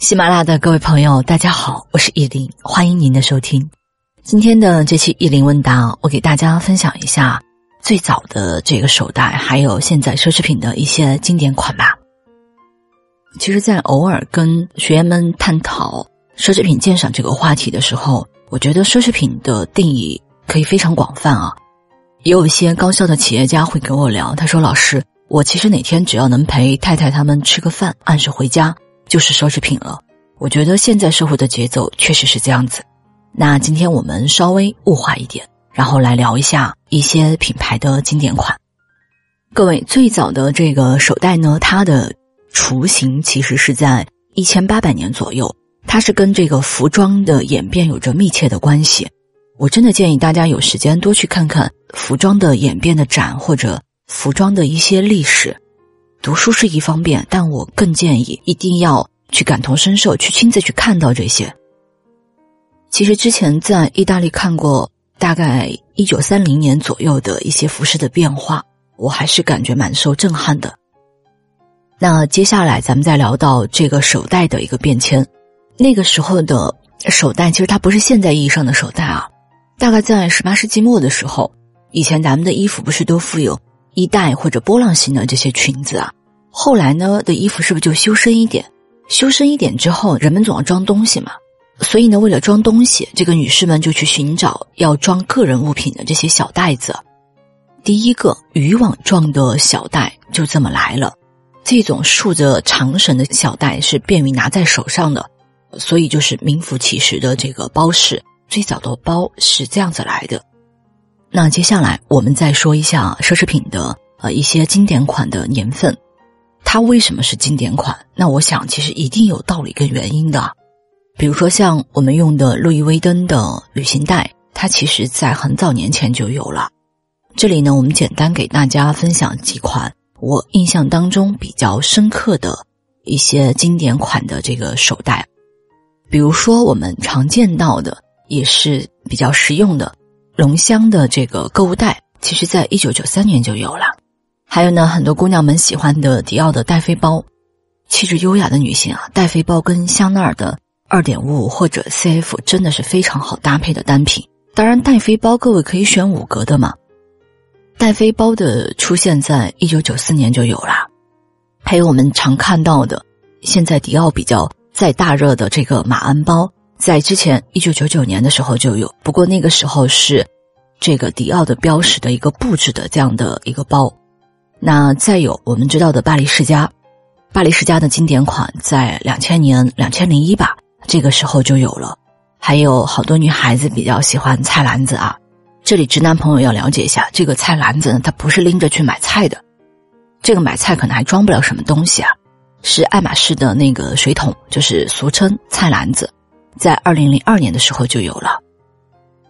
喜马拉雅的各位朋友，大家好，我是依林，欢迎您的收听。今天的这期依林问答，我给大家分享一下最早的这个手袋，还有现在奢侈品的一些经典款吧。其实，在偶尔跟学员们探讨奢侈品鉴赏这个话题的时候，我觉得奢侈品的定义可以非常广泛啊。也有一些高校的企业家会跟我聊，他说：“老师，我其实哪天只要能陪太太他们吃个饭，按时回家。”就是奢侈品了，我觉得现在社会的节奏确实是这样子。那今天我们稍微物化一点，然后来聊一下一些品牌的经典款。各位，最早的这个手袋呢，它的雏形其实是在一千八百年左右，它是跟这个服装的演变有着密切的关系。我真的建议大家有时间多去看看服装的演变的展，或者服装的一些历史。读书是一方面，但我更建议一定要去感同身受，去亲自去看到这些。其实之前在意大利看过大概一九三零年左右的一些服饰的变化，我还是感觉蛮受震撼的。那接下来咱们再聊到这个手袋的一个变迁，那个时候的手袋其实它不是现在意义上的手袋啊，大概在十八世纪末的时候，以前咱们的衣服不是都附有。衣带或者波浪形的这些裙子啊，后来呢的衣服是不是就修身一点？修身一点之后，人们总要装东西嘛，所以呢，为了装东西，这个女士们就去寻找要装个人物品的这些小袋子。第一个渔网状的小袋就这么来了，这种竖着长绳的小袋是便于拿在手上的，所以就是名副其实的这个包式。最早的包是这样子来的。那接下来我们再说一下奢侈品的呃一些经典款的年份，它为什么是经典款？那我想其实一定有道理跟原因的。比如说像我们用的路易威登的旅行袋，它其实在很早年前就有了。这里呢，我们简单给大家分享几款我印象当中比较深刻的一些经典款的这个手袋，比如说我们常见到的也是比较实用的。龙香的这个购物袋，其实在一九九三年就有了。还有呢，很多姑娘们喜欢的迪奥的戴妃包，气质优雅的女性啊，戴妃包跟香奈儿的二点五五或者 CF 真的是非常好搭配的单品。当然，戴妃包各位可以选五格的嘛。戴妃包的出现在一九九四年就有了。还有我们常看到的，现在迪奥比较在大热的这个马鞍包。在之前一九九九年的时候就有，不过那个时候是这个迪奥的标识的一个布置的这样的一个包。那再有我们知道的巴黎世家，巴黎世家的经典款在两千年两千零一吧，这个时候就有了。还有好多女孩子比较喜欢菜篮子啊，这里直男朋友要了解一下，这个菜篮子呢，它不是拎着去买菜的，这个买菜可能还装不了什么东西啊，是爱马仕的那个水桶，就是俗称菜篮子。在二零零二年的时候就有了，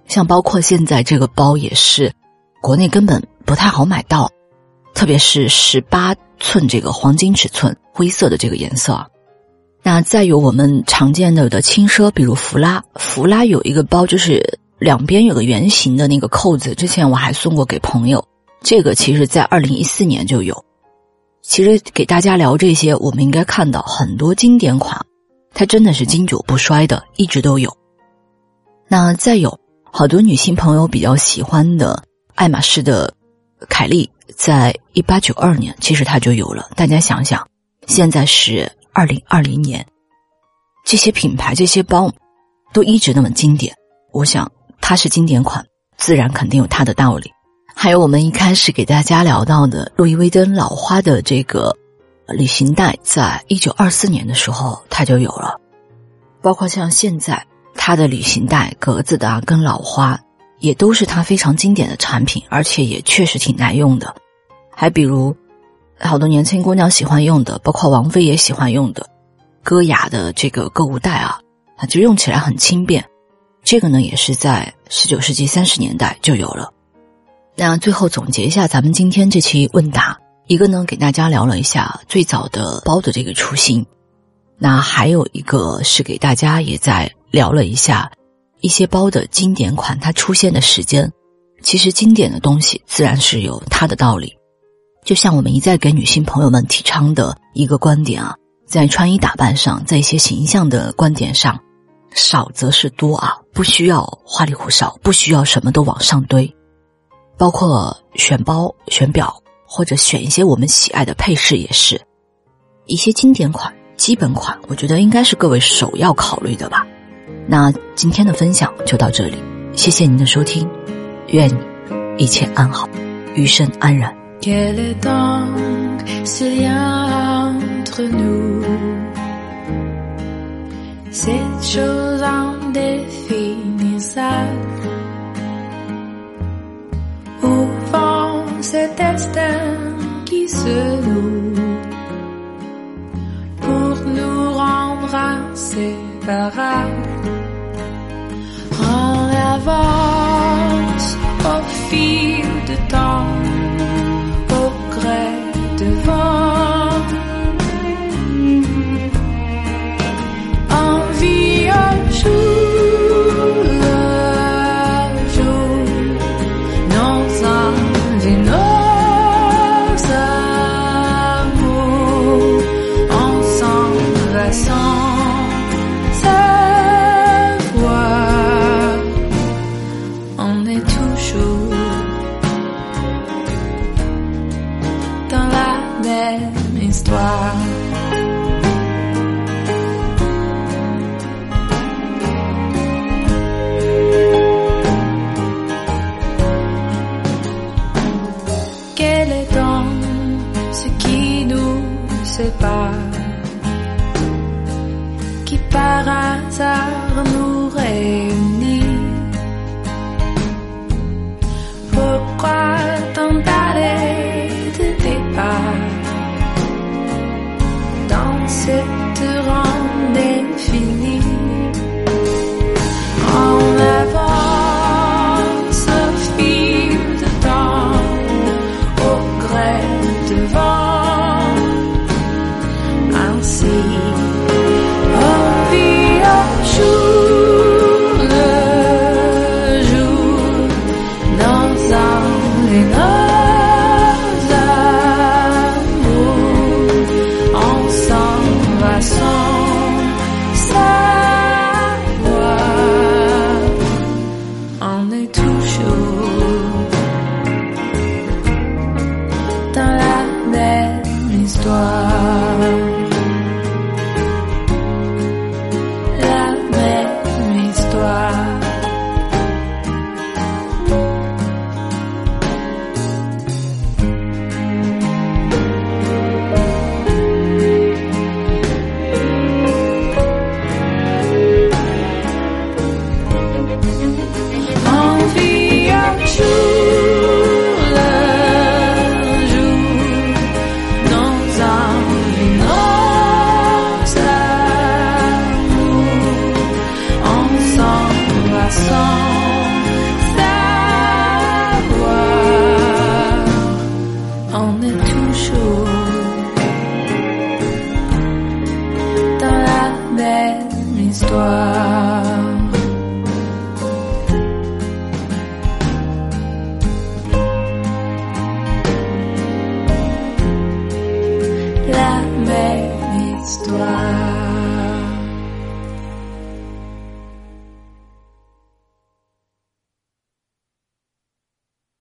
像包括现在这个包也是，国内根本不太好买到，特别是十八寸这个黄金尺寸灰色的这个颜色。那再有我们常见的的轻奢，比如弗拉，弗拉有一个包就是两边有个圆形的那个扣子，之前我还送过给朋友，这个其实在二零一四年就有。其实给大家聊这些，我们应该看到很多经典款。它真的是经久不衰的，一直都有。那再有好多女性朋友比较喜欢的爱马仕的凯利，在一八九二年其实它就有了。大家想想，现在是二零二零年，这些品牌这些包都一直那么经典，我想它是经典款，自然肯定有它的道理。还有我们一开始给大家聊到的路易威登老花的这个。旅行袋在一九二四年的时候，它就有了，包括像现在它的旅行袋格子的啊，跟老花也都是它非常经典的产品，而且也确实挺耐用的。还比如好多年轻姑娘喜欢用的，包括王菲也喜欢用的歌雅的这个购物袋啊，它就用起来很轻便。这个呢，也是在十九世纪三十年代就有了。那最后总结一下咱们今天这期问答。一个呢，给大家聊了一下最早的包的这个雏形，那还有一个是给大家也在聊了一下一些包的经典款它出现的时间。其实经典的东西自然是有它的道理，就像我们一再给女性朋友们提倡的一个观点啊，在穿衣打扮上，在一些形象的观点上，少则是多啊，不需要花里胡哨，不需要什么都往上堆，包括选包、选表或者选一些我们喜爱的配饰，也是一些经典款、基本款，我觉得应该是各位首要考虑的吧。那今天的分享就到这里，谢谢您的收听，愿你一切安好，余生安然。Quel est donc ce lien entre nous Cette chose indéfinissable Au fond, cet destin qui se noue Pour nous rendre inséparables all of fear. Qui par hasard nous On vit en jour le jour dans un énorme amour, ensemble.